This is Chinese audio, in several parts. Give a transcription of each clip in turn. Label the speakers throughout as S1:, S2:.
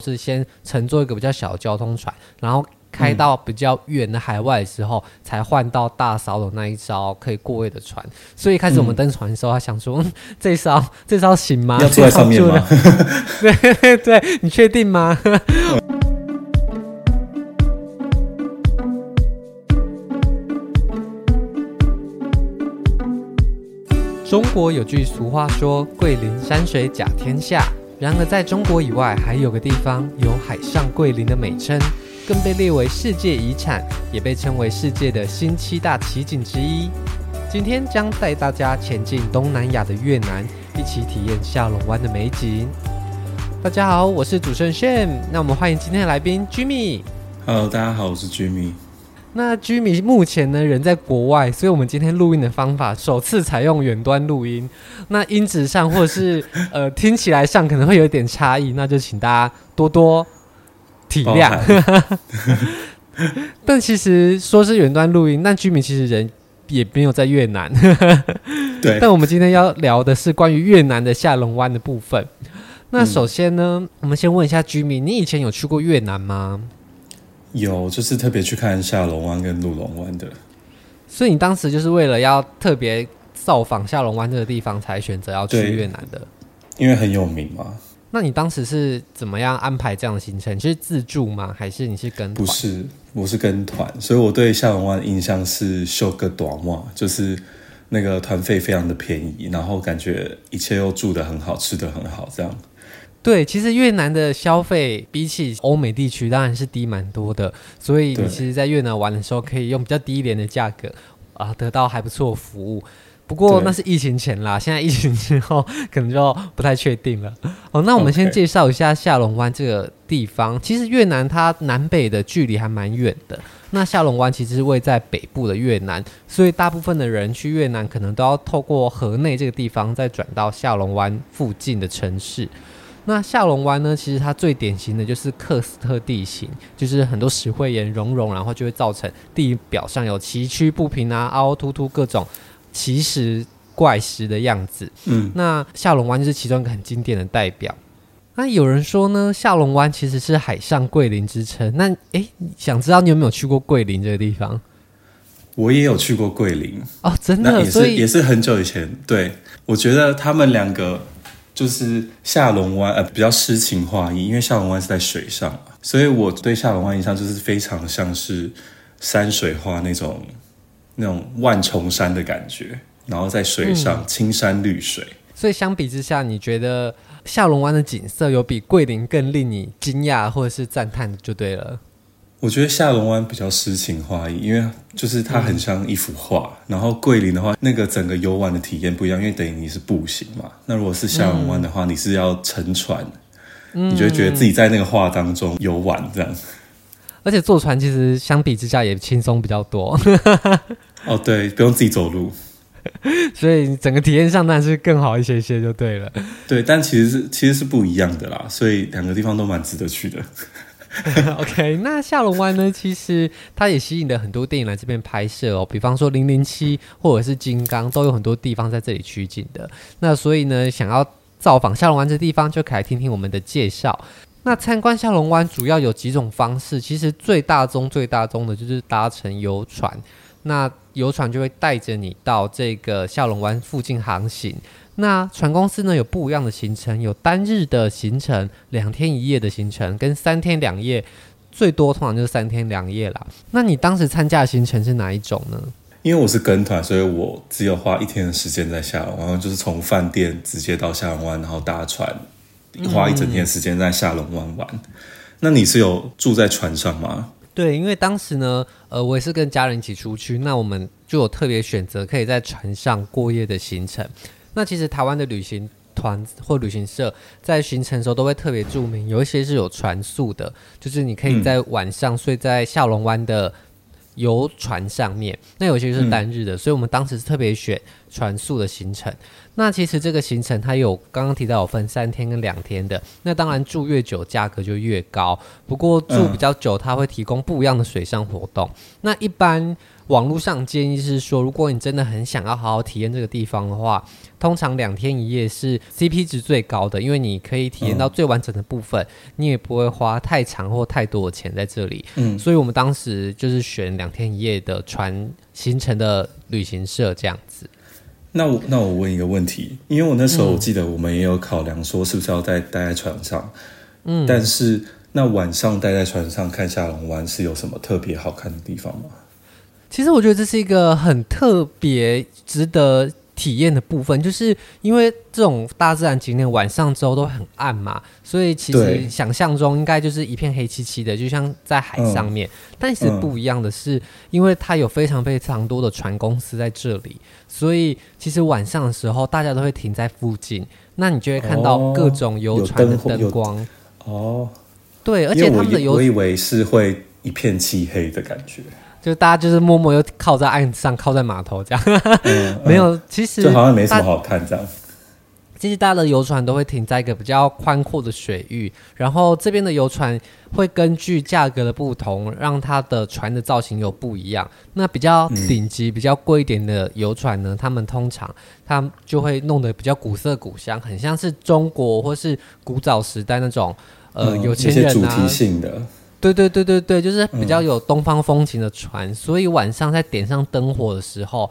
S1: 是先乘坐一个比较小的交通船，然后开到比较远的海外的时候，嗯、才换到大嫂的那一艘可以过夜的船。所以一开始我们登船的时候，他想说：“ 嗯、这艘这艘行吗？
S2: 要坐在上面吗？”
S1: 对对对，你确定吗？中国有句俗话说：“桂林山水甲天下。”然而，在中国以外，还有个地方有“海上桂林”的美称，更被列为世界遗产，也被称为世界的新七大奇景之一。今天将带大家前进东南亚的越南，一起体验下龙湾的美景。大家好，我是主持人 Shane，那我们欢迎今天的来宾 Jimmy。
S2: Hello，大家好，我是 Jimmy。
S1: 那 Jimmy 目前呢人在国外，所以我们今天录音的方法首次采用远端录音。那音质上或者是呃听起来上可能会有点差异，那就请大家多多体谅。但其实说是远端录音，那 Jimmy 其实人也没有在越南。
S2: 对。
S1: 但我们今天要聊的是关于越南的下龙湾的部分。那首先呢，嗯、我们先问一下 Jimmy，你以前有去过越南吗？
S2: 有，就是特别去看下龙湾跟鹿龙湾的。
S1: 所以你当时就是为了要特别造访下龙湾这个地方，才选择要去越南的。
S2: 因为很有名嘛。
S1: 那你当时是怎么样安排这样的行程？你是自助吗？还是你是跟团？
S2: 不是，我是跟团。所以我对下龙湾的印象是秀个短袜，就是那个团费非常的便宜，然后感觉一切又住得很好，吃得很好，这样。
S1: 对，其实越南的消费比起欧美地区当然是低蛮多的，所以你其实，在越南玩的时候，可以用比较低廉的价格啊，得到还不错的服务。不过那是疫情前啦，现在疫情之后可能就不太确定了。哦，那我们先介绍一下下龙湾这个地方。其实越南它南北的距离还蛮远的，那下龙湾其实是位在北部的越南，所以大部分的人去越南可能都要透过河内这个地方，再转到下龙湾附近的城市。那下龙湾呢？其实它最典型的就是克斯特地形，就是很多石灰岩熔融，然后就会造成地表上有崎岖不平啊、凹凹凸凸各种奇石怪石的样子。嗯，那下龙湾就是其中一个很经典的代表。那有人说呢，下龙湾其实是海上桂林之称。那诶，想知道你有没有去过桂林这个地方？
S2: 我也有去过桂林
S1: 哦，真的，
S2: 也是
S1: 所以
S2: 也是很久以前。对，我觉得他们两个。就是下龙湾呃比较诗情画意，因为下龙湾是在水上，所以我对下龙湾印象就是非常像是山水画那种那种万重山的感觉，然后在水上、嗯、青山绿水。
S1: 所以相比之下，你觉得下龙湾的景色有比桂林更令你惊讶或者是赞叹的就对了。
S2: 我觉得下龙湾比较诗情画意，因为就是它很像一幅画。嗯、然后桂林的话，那个整个游玩的体验不一样，因为等于你是步行嘛。那如果是下龙湾的话，嗯、你是要乘船，嗯、你就会觉得自己在那个画当中游玩这样。
S1: 而且坐船其实相比之下也轻松比较多。
S2: 哦，对，不用自己走路，
S1: 所以整个体验上当然是更好一些些就对了。
S2: 对，但其实是其实是不一样的啦，所以两个地方都蛮值得去的。
S1: OK，那下龙湾呢？其实它也吸引了很多电影来这边拍摄哦，比方说《零零七》或者是《金刚》，都有很多地方在这里取景的。那所以呢，想要造访下龙湾这地方，就可以来听听我们的介绍。那参观下龙湾主要有几种方式，其实最大宗、最大宗的就是搭乘游船。那游船就会带着你到这个下龙湾附近航行。那船公司呢，有不一样的行程，有单日的行程、两天一夜的行程，跟三天两夜，最多通常就是三天两夜啦。那你当时参加的行程是哪一种呢？
S2: 因为我是跟团，所以我只有花一天的时间在下龙湾，然后就是从饭店直接到下龙湾，然后搭船，花一整天的时间在下龙湾玩。嗯、那你是有住在船上吗？
S1: 对，因为当时呢，呃，我也是跟家人一起出去，那我们就有特别选择可以在船上过夜的行程。那其实台湾的旅行团或旅行社在行程的时候都会特别注明，有一些是有船宿的，就是你可以在晚上睡在下龙湾的游船上面。嗯、那有些就是单日的，所以我们当时是特别选船宿的行程。那其实这个行程它有刚刚提到有分三天跟两天的，那当然住越久价格就越高。不过住比较久，它会提供不一样的水上活动。那一般。网络上建议是说，如果你真的很想要好好体验这个地方的话，通常两天一夜是 CP 值最高的，因为你可以体验到最完整的部分，嗯、你也不会花太长或太多的钱在这里。嗯，所以我们当时就是选两天一夜的船行程的旅行社这样子。
S2: 那我那我问一个问题，因为我那时候我记得我们也有考量说是不是要待待在船上，嗯，但是那晚上待在船上看下龙湾是有什么特别好看的地方吗？
S1: 其实我觉得这是一个很特别值得体验的部分，就是因为这种大自然景点晚上之后都很暗嘛，所以其实想象中应该就是一片黑漆漆的，就像在海上面。嗯、但是不一样的是，嗯、因为它有非常非常多的船公司在这里，所以其实晚上的时候大家都会停在附近，那你就会看到各种游船的灯光。哦，对，而且他们的游，
S2: 我以为是会一片漆黑的感觉。
S1: 就大家就是默默又靠在岸上，靠在码头这样，没有，其实
S2: 就好像没什么好看这样。
S1: 其实大家的游船都会停在一个比较宽阔的水域，然后这边的游船会根据价格的不同，让它的船的造型有不一样。那比较顶级、嗯、比较贵一点的游船呢，他们通常他就会弄得比较古色古香，很像是中国或是古早时代那种呃、嗯、有钱人啊。
S2: 主题性的。
S1: 对对对对对，就是比较有东方风情的船，嗯、所以晚上在点上灯火的时候，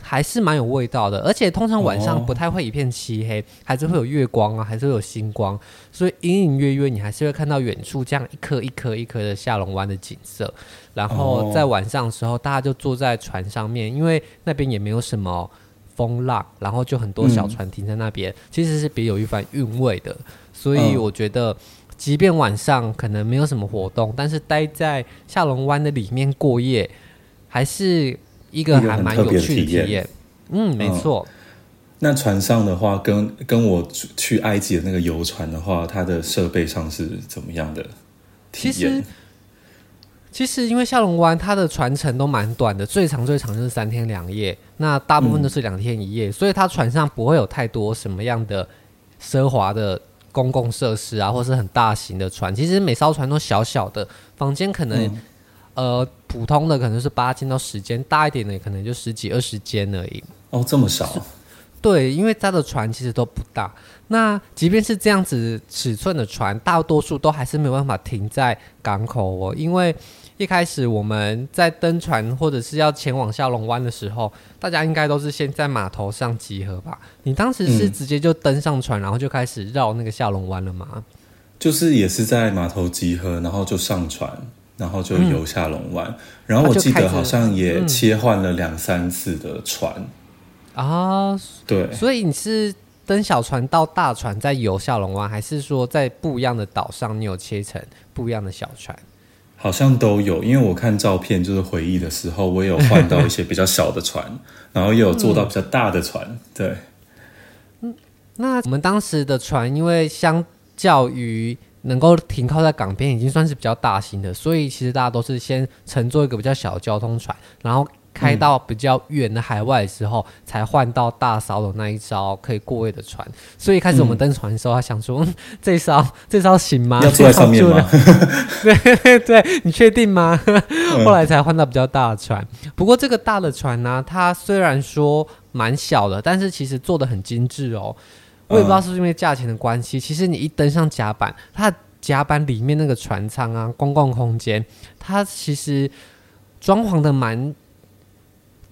S1: 还是蛮有味道的。而且通常晚上不太会一片漆黑，哦、还是会有月光啊，还是会有星光，所以隐隐约约你还是会看到远处这样一颗一颗一颗的下龙湾的景色。然后在晚上的时候，大家就坐在船上面，因为那边也没有什么风浪，然后就很多小船停在那边，嗯、其实是别有一番韵味的。所以我觉得。即便晚上可能没有什么活动，但是待在下龙湾的里面过夜，还是一个还蛮有趣的体验。嗯，没错、嗯。
S2: 那船上的话，跟跟我去埃及的那个游船的话，它的设备上是怎么样的体验？其实，
S1: 其实因为下龙湾它的船程都蛮短的，最长最长就是三天两夜，那大部分都是两天一夜，嗯、所以它船上不会有太多什么样的奢华的。公共设施啊，或是很大型的船，其实每艘船都小小的，房间可能、嗯、呃普通的可能是八间到十间，大一点的可能就十几二十间而已。
S2: 哦，这么少？
S1: 对，因为它的船其实都不大。那即便是这样子尺寸的船，大多数都还是没有办法停在港口哦，因为。一开始我们在登船或者是要前往下龙湾的时候，大家应该都是先在码头上集合吧？你当时是直接就登上船，然后就开始绕那个下龙湾了吗？
S2: 就是也是在码头集合，然后就上船，然后就游下龙湾。嗯、然后我记得好像也切换了两三次的船
S1: 啊。嗯、
S2: 对，
S1: 所以你是登小船到大船再游下龙湾，还是说在不一样的岛上你有切成不一样的小船？
S2: 好像都有，因为我看照片就是回忆的时候，我有换到一些比较小的船，然后也有坐到比较大的船。嗯、对，
S1: 嗯，那我们当时的船，因为相较于能够停靠在港边，已经算是比较大型的，所以其实大家都是先乘坐一个比较小的交通船，然后。开到比较远的海外的时候，嗯、才换到大艘的那一艘可以过夜的船。所以一开始我们登船的时候，他想说：“嗯、这艘这艘行吗？
S2: 要坐在上面
S1: 吗？” 对你确定吗？嗯、后来才换到比较大的船。不过这个大的船呢、啊，它虽然说蛮小的，但是其实做的很精致哦。我也不知道是不是因为价钱的关系，其实你一登上甲板，它甲板里面那个船舱啊，公共空间，它其实装潢的蛮。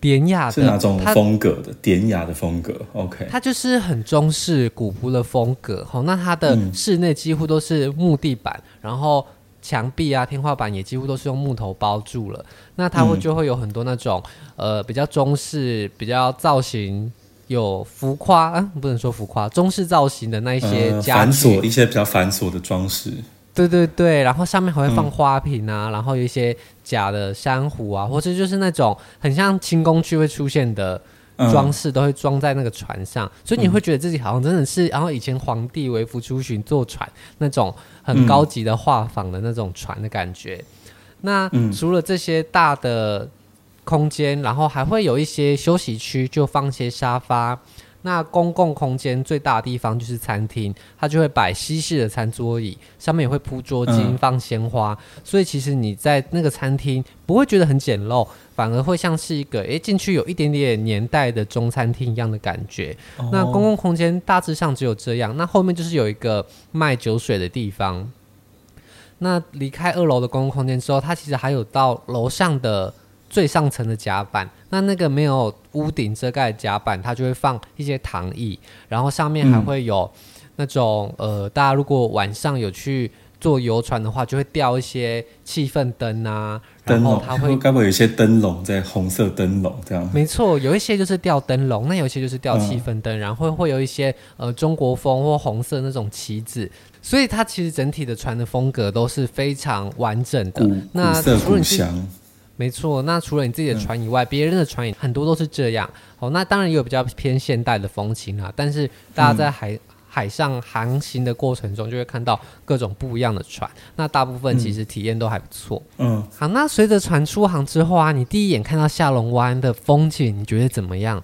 S1: 典雅的，
S2: 是哪种风格的？典雅的风格，OK。
S1: 它就是很中式古朴的风格。好，那它的室内几乎都是木地板，嗯、然后墙壁啊、天花板也几乎都是用木头包住了。那它会就会有很多那种、嗯、呃比较中式、比较造型有浮夸啊，不能说浮夸，中式造型的那一些家具、
S2: 呃、繁琐一些比较繁琐的装饰。
S1: 对对对，然后上面还会放花瓶啊，嗯、然后有一些假的珊瑚啊，或者就是那种很像清宫剧会出现的装饰，都会装在那个船上，嗯、所以你会觉得自己好像真的是，然后以前皇帝为服出巡坐船那种很高级的画舫的那种船的感觉。嗯、那除了这些大的空间，然后还会有一些休息区，就放些沙发。那公共空间最大的地方就是餐厅，它就会摆西式的餐桌椅，上面也会铺桌巾、嗯、放鲜花，所以其实你在那个餐厅不会觉得很简陋，反而会像是一个诶进去有一点点年代的中餐厅一样的感觉。哦、那公共空间大致上只有这样，那后面就是有一个卖酒水的地方。那离开二楼的公共空间之后，它其实还有到楼上的最上层的甲板。那那个没有屋顶遮盖的甲板，它就会放一些躺椅，然后上面还会有那种、嗯、呃，大家如果晚上有去坐游船的话，就会吊一些气氛灯啊，然后它会
S2: 该不会有一些灯笼在红色灯笼这样？
S1: 没错，有一些就是吊灯笼，那有一些就是吊气氛灯，嗯、然后会有一些呃中国风或红色那种旗子。所以它其实整体的船的风格都是非常完整的。那除了你，没错。那除了你自己的船以外，别、嗯、人的船也很多都是这样。哦，那当然也有比较偏现代的风情啊。但是大家在海、嗯、海上航行的过程中，就会看到各种不一样的船。那大部分其实体验都还不错。嗯。好，那随着船出航之后啊，你第一眼看到下龙湾的风景，你觉得怎么样？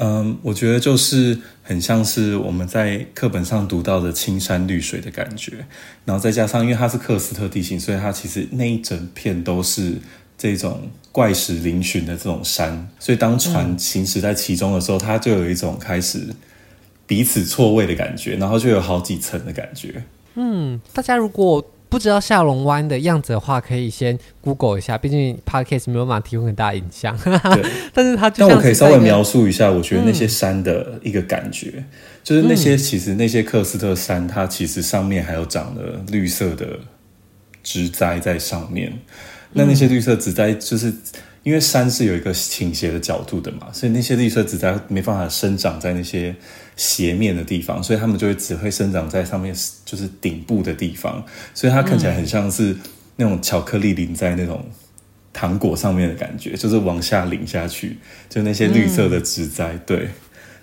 S2: 嗯，我觉得就是很像是我们在课本上读到的青山绿水的感觉，然后再加上因为它是克斯特地形，所以它其实那一整片都是这种怪石嶙峋的这种山，所以当船行驶在其中的时候，它就有一种开始彼此错位的感觉，然后就有好几层的感觉。
S1: 嗯，大家如果不知道下龙湾的样子的话，可以先 Google 一下，毕竟 Podcast 没有办法提供很大的影像。对，但是它就
S2: 但我可以稍微描述一下，我觉得那些山的一个感觉，嗯、就是那些其实那些克斯特山，它其实上面还有长了绿色的植栽在上面。那那些绿色植栽，就是因为山是有一个倾斜的角度的嘛，所以那些绿色植栽没办法生长在那些。斜面的地方，所以它们就会只会生长在上面，就是顶部的地方，所以它看起来很像是那种巧克力淋在那种糖果上面的感觉，就是往下淋下去，就那些绿色的植栽，嗯、对，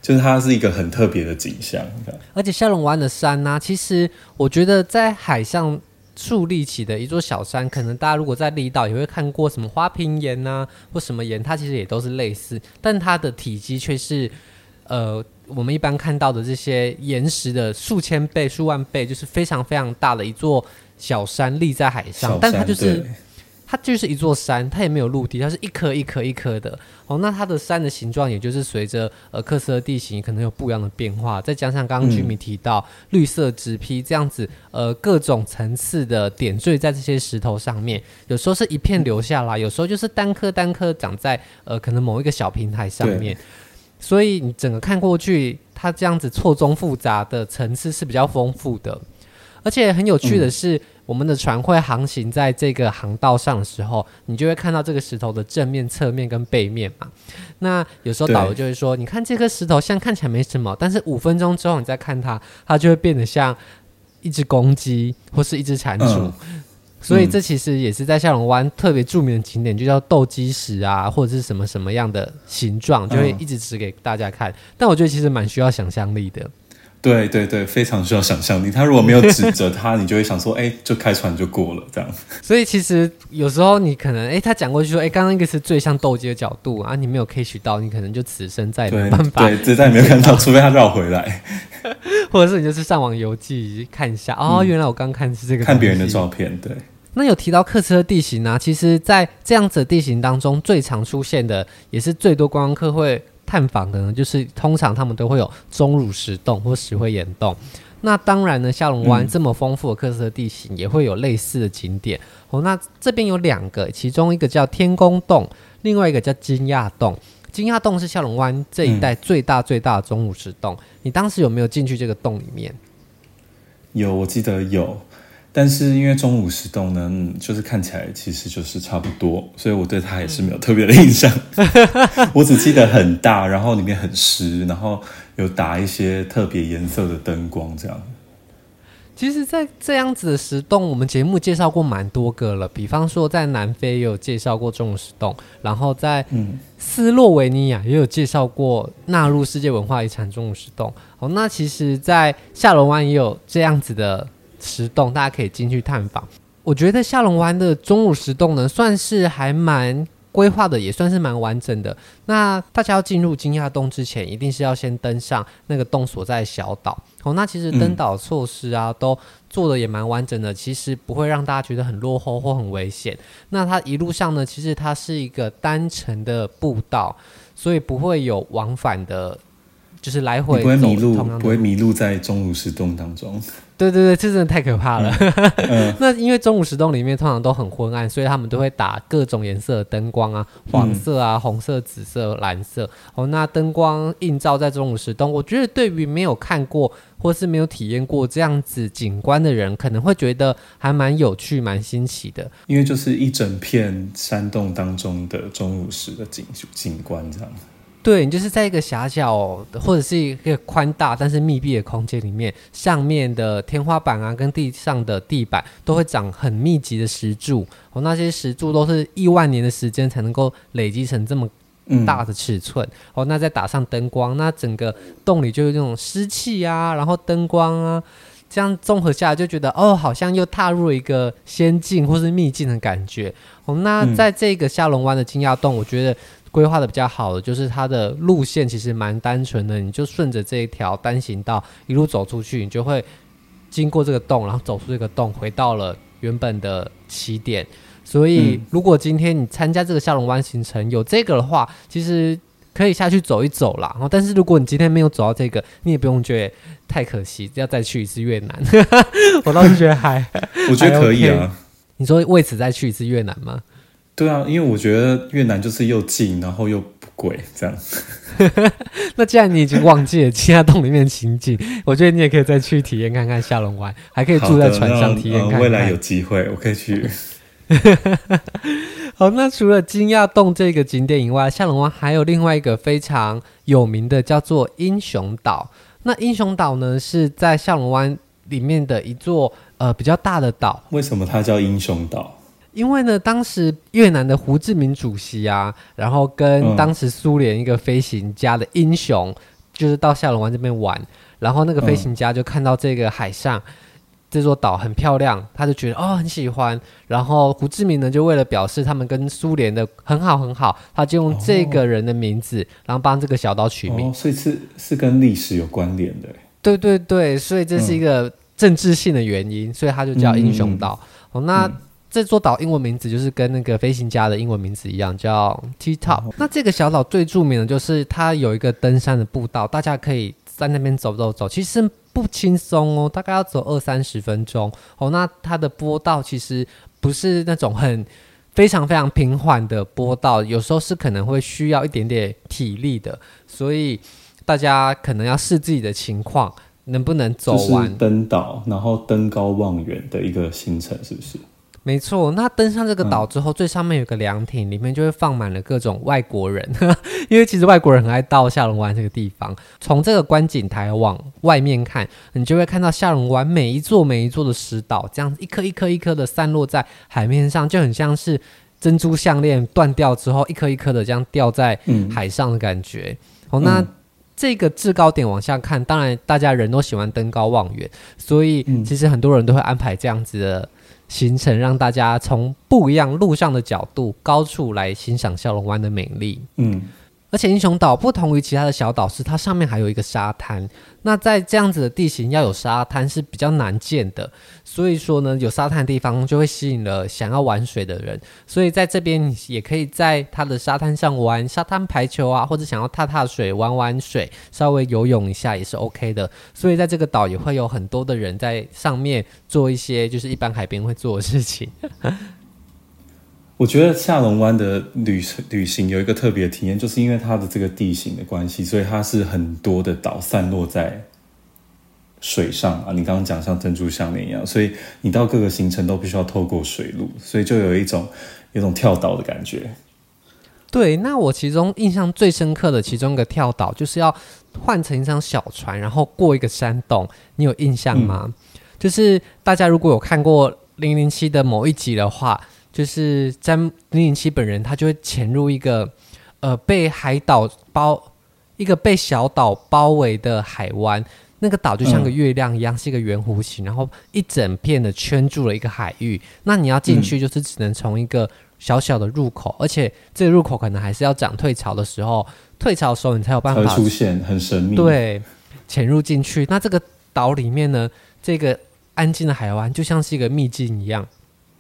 S2: 就是它是一个很特别的景象。
S1: 而且下龙湾的山呢、啊，其实我觉得在海上树立起的一座小山，可能大家如果在离岛也会看过什么花瓶岩呐、啊，或什么岩，它其实也都是类似，但它的体积却是呃。我们一般看到的这些岩石的数千倍、数万倍，就是非常非常大的一座小山立在海上，但它就是它就是一座山，它也没有陆地，它是一颗一颗一颗的。哦，那它的山的形状，也就是随着呃喀斯特地形可能有不一样的变化。再加上刚刚居民提到、嗯、绿色植被这样子，呃，各种层次的点缀在这些石头上面，有时候是一片留下来，有时候就是单颗单颗长在呃可能某一个小平台上面。所以你整个看过去，它这样子错综复杂的层次是比较丰富的，而且很有趣的是，嗯、我们的船会航行在这个航道上的时候，你就会看到这个石头的正面、侧面跟背面嘛。那有时候导游就会说：“你看这颗石头，像看起来没什么，但是五分钟之后你再看它，它就会变得像一只公鸡或是一只蟾蜍。嗯”所以这其实也是在下龙湾特别著名的景点，就叫斗鸡石啊，或者是什么什么样的形状，就会一直指给大家看。但我觉得其实蛮需要想象力的。
S2: 对对对，非常需要想象力。他如果没有指责他，你就会想说，哎，就开船就过了这样。
S1: 所以其实有时候你可能，哎，他讲过去说，哎，刚刚一个是最像斗鸡的角度啊，你没有 catch 到，你可能就此生再也没办法，
S2: 对，对，再也没有看到，除非他绕回来，
S1: 或者是你就是上网游记看一下，哦，原来我刚看是这个，
S2: 看别人的照片，对。
S1: 那有提到喀斯特地形呢、啊？其实，在这样子的地形当中，最常出现的，也是最多观光客会探访的呢，就是通常他们都会有钟乳石洞或石灰岩洞。那当然呢，下龙湾这么丰富的特色地形，也会有类似的景点、嗯、哦。那这边有两个，其中一个叫天宫洞，另外一个叫金亚洞。金亚洞是下龙湾这一带最大最大的钟乳石洞。嗯、你当时有没有进去这个洞里面？
S2: 有，我记得有。但是因为中午石洞呢，嗯，就是看起来其实就是差不多，所以我对它也是没有特别的印象。我只记得很大，然后里面很湿，然后有打一些特别颜色的灯光，这样。
S1: 其实，在这样子的石洞，我们节目介绍过蛮多个了。比方说，在南非也有介绍过中午石洞，然后在斯洛维尼亚也有介绍过纳入世界文化遗产中午石洞。哦，那其实，在下龙湾也有这样子的。石洞，大家可以进去探访。我觉得下龙湾的钟乳石洞呢，算是还蛮规划的也算是蛮完整的。那大家要进入惊讶洞之前，一定是要先登上那个洞所在的小岛。哦，那其实登岛措施啊，都做的也蛮完整的，其实不会让大家觉得很落后或很危险。那它一路上呢，其实它是一个单程的步道，所以不会有往返的，就是来回
S2: 不会迷路，不会迷路在钟乳石洞当中。
S1: 对对对，这真的太可怕了。嗯嗯、那因为钟乳石洞里面通常都很昏暗，所以他们都会打各种颜色的灯光啊，黄色啊、红色、紫色、蓝色。哦，那灯光映照在钟乳石洞，我觉得对于没有看过或是没有体验过这样子景观的人，可能会觉得还蛮有趣、蛮新奇的。
S2: 因为就是一整片山洞当中的钟乳石的景景观这样。
S1: 对，你就是在一个狭小的或者是一个宽大但是密闭的空间里面，上面的天花板啊跟地上的地板都会长很密集的石柱，哦，那些石柱都是亿万年的时间才能够累积成这么大的尺寸，嗯、哦，那再打上灯光，那整个洞里就有那种湿气啊，然后灯光啊，这样综合下来就觉得哦，好像又踏入了一个仙境或是秘境的感觉，哦，那在这个下龙湾的惊讶洞，我觉得。规划的比较好的就是它的路线其实蛮单纯的，你就顺着这一条单行道一路走出去，你就会经过这个洞，然后走出这个洞，回到了原本的起点。所以，如果今天你参加这个下龙湾行程有这个的话，其实可以下去走一走啦。然后，但是如果你今天没有走到这个，你也不用觉得太可惜，要再去一次越南。我倒是觉得还，
S2: 我觉得可以啊。
S1: 你说为此再去一次越南吗？
S2: 对啊，因为我觉得越南就是又近，然后又不贵，这样。
S1: 那既然你已经忘记了惊讶洞里面的情景，我觉得你也可以再去体验看看下龙湾，还可以住在船上体验看看。
S2: 未来有机会，我可以去。
S1: 好，那除了惊讶洞这个景点以外，下龙湾还有另外一个非常有名的，叫做英雄岛。那英雄岛呢，是在下龙湾里面的一座呃比较大的岛。
S2: 为什么它叫英雄岛？
S1: 因为呢，当时越南的胡志明主席啊，然后跟当时苏联一个飞行家的英雄，嗯、就是到下龙湾这边玩，然后那个飞行家就看到这个海上、嗯、这座岛很漂亮，他就觉得哦很喜欢，然后胡志明呢就为了表示他们跟苏联的很好很好，他就用这个人的名字，哦、然后帮这个小岛取名，
S2: 哦、所以是是跟历史有关联的。
S1: 对对对，所以这是一个政治性的原因，嗯、所以他就叫英雄岛。嗯、哦，那。嗯这座岛英文名字就是跟那个飞行家的英文名字一样，叫 T Top。那这个小岛最著名的就是它有一个登山的步道，大家可以在那边走走走，其实不轻松哦，大概要走二三十分钟哦。那它的坡道其实不是那种很非常非常平缓的坡道，有时候是可能会需要一点点体力的，所以大家可能要视自己的情况能不能走完。
S2: 登岛，然后登高望远的一个行程，是不是？
S1: 没错，那登上这个岛之后，嗯、最上面有个凉亭，里面就会放满了各种外国人，因为其实外国人很爱到下龙湾这个地方。从这个观景台往外面看，你就会看到下龙湾每一座每一座的石岛，这样一颗一颗一颗的散落在海面上，就很像是珍珠项链断掉之后，一颗一颗的这样掉在海上的感觉。哦，那这个制高点往下看，当然大家人都喜欢登高望远，所以其实很多人都会安排这样子的。行程让大家从不一样路上的角度、高处来欣赏小龙湾的美丽。嗯。而且英雄岛不同于其他的小岛，是它上面还有一个沙滩。那在这样子的地形，要有沙滩是比较难见的。所以说呢，有沙滩的地方就会吸引了想要玩水的人。所以在这边也可以在它的沙滩上玩沙滩排球啊，或者想要踏踏水、玩玩水、稍微游泳一下也是 OK 的。所以在这个岛也会有很多的人在上面做一些就是一般海边会做的事情。
S2: 我觉得下龙湾的旅旅行有一个特别的体验，就是因为它的这个地形的关系，所以它是很多的岛散落在水上啊。你刚刚讲像珍珠项链一样，所以你到各个行程都必须要透过水路，所以就有一种有一种跳岛的感觉。
S1: 对，那我其中印象最深刻的其中一个跳岛，就是要换成一张小船，然后过一个山洞。你有印象吗？嗯、就是大家如果有看过《零零七》的某一集的话。就是在零零七本人，他就会潜入一个呃被海岛包一个被小岛包围的海湾，那那个岛就像个月亮一样，嗯、是一个圆弧形，然后一整片的圈住了一个海域。那你要进去，就是只能从一个小小的入口，嗯、而且这个入口可能还是要涨退潮的时候，退潮的时候你才有办法
S2: 出现，很神秘。
S1: 对，潜入进去。那这个岛里面呢，这个安静的海湾就像是一个秘境一样。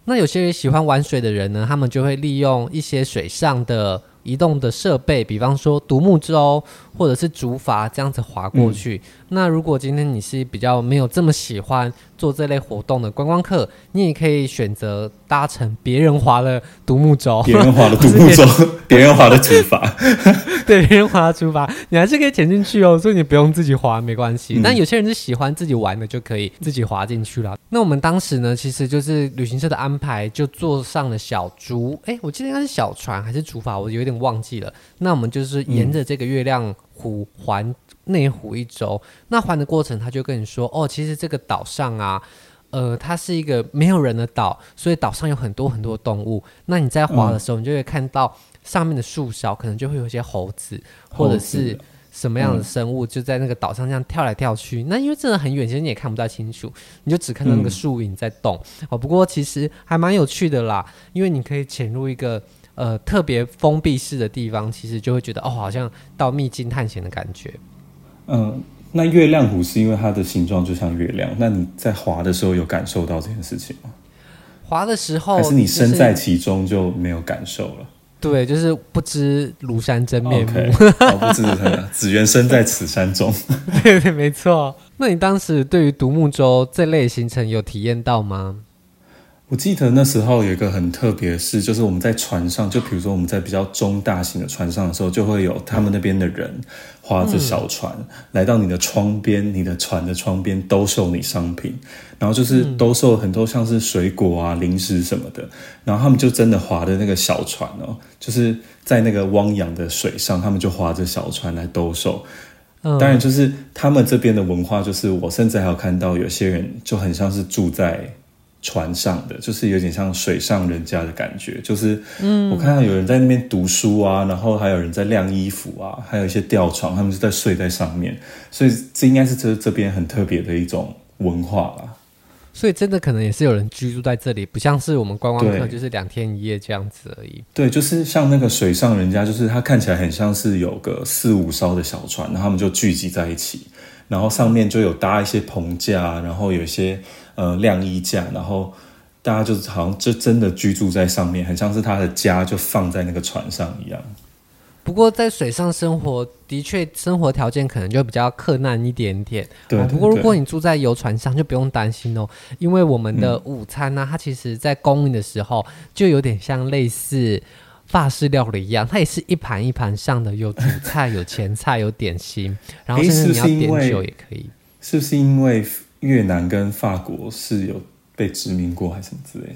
S1: 那有些喜欢玩水的人呢，他们就会利用一些水上的。移动的设备，比方说独木舟或者是竹筏这样子划过去。嗯、那如果今天你是比较没有这么喜欢做这类活动的观光客，你也可以选择搭乘别人划的独木舟，
S2: 别人划的 独木舟，别人划的竹筏，
S1: 对，别人划的竹筏，你还是可以潜进去哦，所以你不用自己划，没关系。嗯、但有些人是喜欢自己玩的，就可以自己划进去了。那我们当时呢，其实就是旅行社的安排，就坐上了小竹，哎，我记得应该是小船还是竹筏，我有点忘记了。那我们就是沿着这个月亮湖环内湖一周。嗯、那环的过程，他就跟你说，哦，其实这个岛上啊，呃，它是一个没有人的岛，所以岛上有很多很多动物。那你在滑的时候，你就会看到上面的树梢可能就会有一些猴子，或者是。什么样的生物就在那个岛上这样跳来跳去？嗯、那因为真的很远，其实你也看不太清楚，你就只看到那个树影在动。嗯、哦，不过其实还蛮有趣的啦，因为你可以潜入一个呃特别封闭式的地方，其实就会觉得哦，好像到秘境探险的感觉。
S2: 嗯，那月亮湖是因为它的形状就像月亮，那你在滑的时候有感受到这件事情吗？
S1: 滑的时候，
S2: 还是你身在其中就没有感受了？
S1: 对，就是不知庐山真面目
S2: ，okay. 哦、不知只缘身在此山中。
S1: 对 对，没错。那你当时对于独木舟这类行程有体验到吗？
S2: 我记得那时候有一个很特别的事，就是我们在船上，就比如说我们在比较中大型的船上的时候，就会有他们那边的人划着小船、嗯、来到你的窗边，你的船的窗边兜售你商品，然后就是兜售很多像是水果啊、零食什么的，然后他们就真的划的那个小船哦，就是在那个汪洋的水上，他们就划着小船来兜售。当然，就是他们这边的文化，就是我甚至还有看到有些人就很像是住在。船上的就是有点像水上人家的感觉，就是，嗯，我看到有人在那边读书啊，然后还有人在晾衣服啊，还有一些吊床，他们是在睡在上面，所以这应该是这这边很特别的一种文化吧。
S1: 所以真的可能也是有人居住在这里，不像是我们观光客就是两天一夜这样子而已。
S2: 对，就是像那个水上人家，就是他看起来很像是有个四五艘的小船，然后他们就聚集在一起，然后上面就有搭一些棚架，然后有一些。呃，晾衣架，然后大家就好像就真的居住在上面，很像是他的家就放在那个船上一样。
S1: 不过在水上生活的确生活条件可能就比较克难一点点。
S2: 对，对，对。
S1: 不过如果你住在游船上，就不用担心哦，因为我们的午餐呢、啊，嗯、它其实在供应的时候就有点像类似法式料理一样，它也是一盘一盘上的，有主菜、有前菜、有点心，然后甚至你要点酒也可以。
S2: 是不是因为？越南跟法国是有被殖民过还是什么之类的，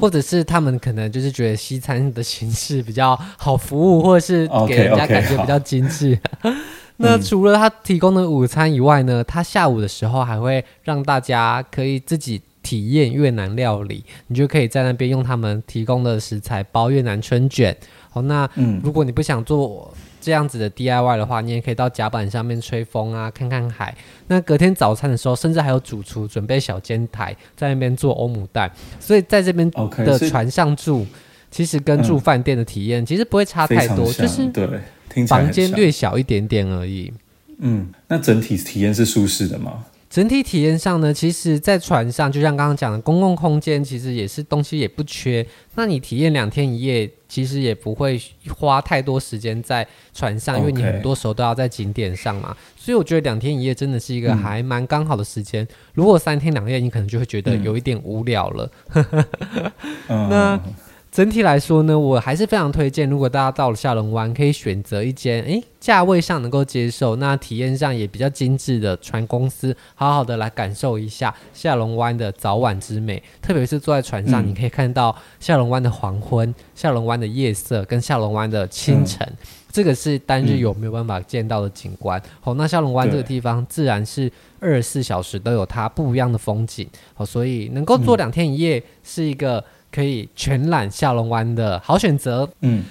S1: 或者是他们可能就是觉得西餐的形式比较好服务，或者是 给人家感觉比较精致。Okay, okay, 那除了他提供的午餐以外呢，他下午的时候还会让大家可以自己体验越南料理，你就可以在那边用他们提供的食材包越南春卷。好，那如果你不想做。这样子的 DIY 的话，你也可以到甲板上面吹风啊，看看海。那隔天早餐的时候，甚至还有主厨准备小煎台在那边做欧姆蛋。所以在这边的船上住，okay, 其实跟住饭店的体验其实不会差太多，就是
S2: 对，
S1: 房间略小一点点而已。
S2: 嗯，那整体体验是舒适的吗？
S1: 整体体验上呢，其实，在船上，就像刚刚讲的，公共空间其实也是东西也不缺。那你体验两天一夜，其实也不会花太多时间在船上，因为你很多时候都要在景点上嘛。所以我觉得两天一夜真的是一个还蛮刚好的时间。嗯、如果三天两夜，你可能就会觉得有一点无聊了。嗯、那。整体来说呢，我还是非常推荐，如果大家到了下龙湾，可以选择一间诶价位上能够接受，那体验上也比较精致的船公司，好好的来感受一下下龙湾的早晚之美。特别是坐在船上，嗯、你可以看到下龙湾的黄昏、下龙湾的夜色跟下龙湾的清晨，嗯、这个是单日游没有办法见到的景观。好、嗯哦，那下龙湾这个地方自然是二十四小时都有它不一样的风景。好、哦，所以能够做两天一夜是一个。可以全览下龙湾的好选择。嗯，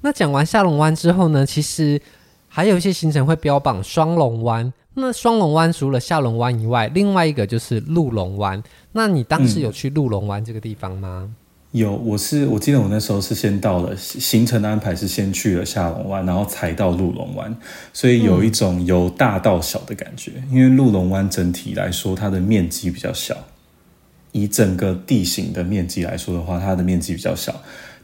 S1: 那讲完下龙湾之后呢，其实还有一些行程会标榜双龙湾。那双龙湾除了下龙湾以外，另外一个就是鹿龙湾。那你当时有去鹿龙湾这个地方吗？
S2: 嗯有，我是我记得我那时候是先到了行程的安排是先去了下龙湾，然后才到鹿龙湾，所以有一种由大到小的感觉。嗯、因为鹿龙湾整体来说，它的面积比较小，以整个地形的面积来说的话，它的面积比较小，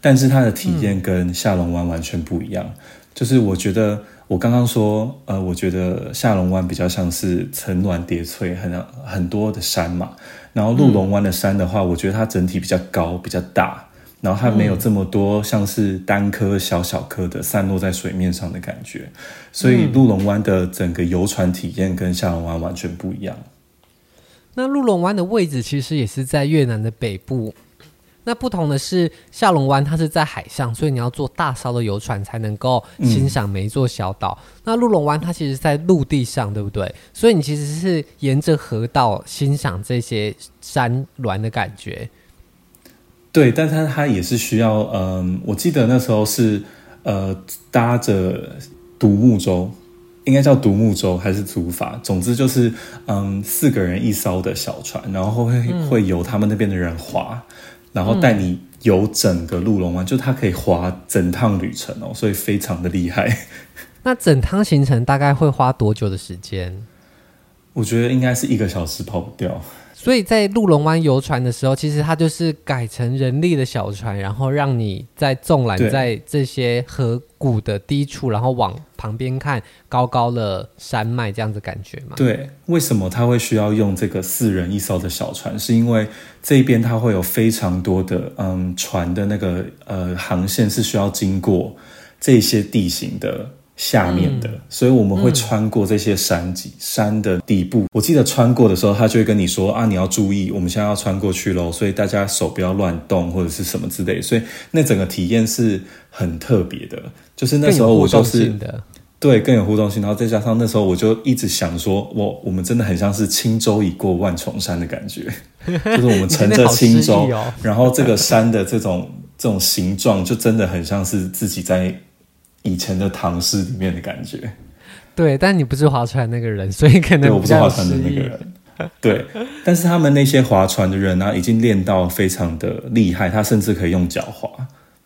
S2: 但是它的体验跟下龙湾完全不一样。嗯、就是我觉得我刚刚说，呃，我觉得下龙湾比较像是层峦叠翠，很很多的山嘛。然后鹿龙湾的山的话，嗯、我觉得它整体比较高，比较大，然后它没有这么多像是单颗小小颗的散落在水面上的感觉，所以鹿龙湾的整个游船体验跟下龙湾完全不一样。
S1: 那鹿龙湾的位置其实也是在越南的北部。那不同的是，下龙湾它是在海上，所以你要坐大艘的游船才能够欣赏每一座小岛。那鹿龙湾它其实在陆地上，对不对？所以你其实是沿着河道欣赏这些山峦的感觉。
S2: 对，但它它也是需要，嗯，我记得那时候是呃搭着独木舟，应该叫独木舟还是竹筏？总之就是嗯四个人一艘的小船，然后会、嗯、会由他们那边的人划。然后带你游整个鹿龙湾，嗯、就它可以划整趟旅程哦，所以非常的厉害。
S1: 那整趟行程大概会花多久的时间？
S2: 我觉得应该是一个小时跑不掉。
S1: 所以在鹿龙湾游船的时候，其实它就是改成人力的小船，然后让你在纵览在这些河谷的低处，然后往旁边看高高的山脉，这样子感觉嘛。
S2: 对，为什么它会需要用这个四人一艘的小船？是因为这边它会有非常多的嗯船的那个呃航线是需要经过这些地形的。下面的，所以我们会穿过这些山脊、嗯、山的底部。我记得穿过的时候，他就会跟你说啊，你要注意，我们现在要穿过去喽，所以大家手不要乱动或者是什么之类。所以那整个体验是很特别的，就是那时候我就是对更有互动性，然后再加上那时候我就一直想说，我我们真的很像是轻舟已过万重山的感觉，就是我们乘着轻舟，哦、然后这个山的这种这种形状，就真的很像是自己在。以前的唐诗里面的感觉，
S1: 对，但你不是划船那个人，所以可能
S2: 对我不是划船的那个人，对。但是他们那些划船的人呢、啊，已经练到非常的厉害，他甚至可以用脚划，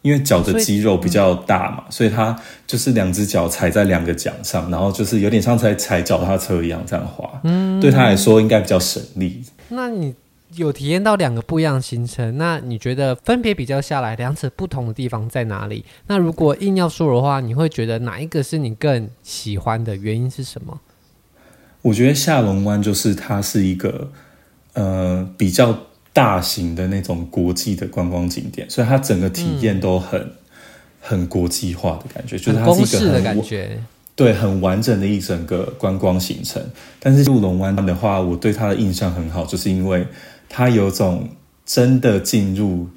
S2: 因为脚的肌肉比较大嘛，所以，嗯、所以他就是两只脚踩在两个桨上，然后就是有点像在踩脚踏车一样这样划。嗯，对他来说应该比较省力。
S1: 那你？有体验到两个不一样的行程，那你觉得分别比较下来，两者不同的地方在哪里？那如果硬要说的话，你会觉得哪一个是你更喜欢的？原因是什么？
S2: 我觉得下龙湾就是它是一个呃比较大型的那种国际的观光景点，所以它整个体验都很、嗯、很国际化的感觉，就是它是一个很，
S1: 感觉，
S2: 对，很完整的一整个观光行程。但是入龙湾的话，我对它的印象很好，就是因为。它有种真的进入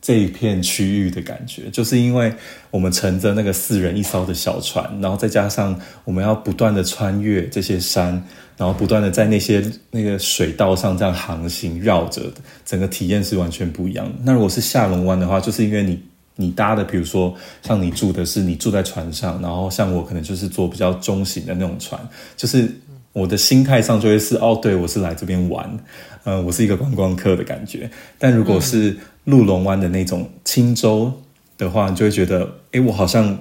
S2: 这一片区域的感觉，就是因为我们乘着那个四人一艘的小船，然后再加上我们要不断的穿越这些山，然后不断的在那些那个水道上这样航行绕着，整个体验是完全不一样的。那如果是下龙湾的话，就是因为你你搭的，比如说像你住的是你住在船上，然后像我可能就是坐比较中型的那种船，就是。我的心态上就会是哦，对，我是来这边玩，呃，我是一个观光客的感觉。但如果是鹿龙湾的那种轻舟的话，你就会觉得，哎，我好像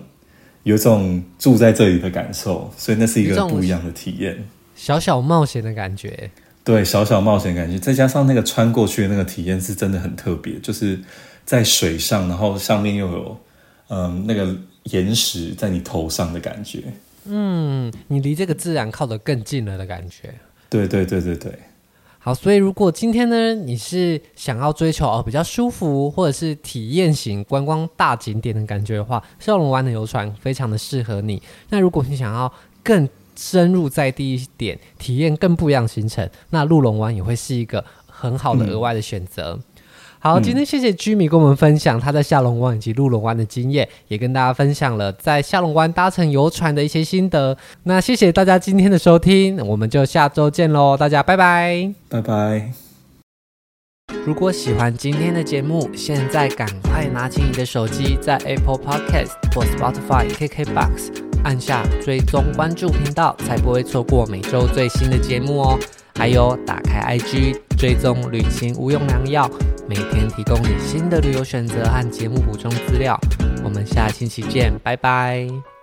S2: 有种住在这里的感受，所以那是一个不一样的体验，
S1: 小小冒险的感觉。
S2: 对，小小冒险的感觉，再加上那个穿过去的那个体验是真的很特别，就是在水上，然后上面又有嗯、呃、那个岩石在你头上的感觉。
S1: 嗯，你离这个自然靠得更近了的感觉。
S2: 对对对对对。
S1: 好，所以如果今天呢，你是想要追求哦比较舒服或者是体验型观光大景点的感觉的话，笑龙湾的游船非常的适合你。那如果你想要更深入在地一点，体验更不一样的行程，那鹿龙湾也会是一个很好的额外的选择。嗯好，今天谢谢 Jimmy 跟我们分享他在下龙湾以及鹿龙湾的经验，也跟大家分享了在下龙湾搭乘游船的一些心得。那谢谢大家今天的收听，我们就下周见喽，大家拜拜，
S2: 拜拜。
S1: 如果喜欢今天的节目，现在赶快拿起你的手机，在 Apple Podcast 或 Spotify、KKBox。按下追踪关注频道，才不会错过每周最新的节目哦。还有打开 IG 追踪旅行无用良药，每天提供你新的旅游选择和节目补充资料。我们下星期见，拜拜。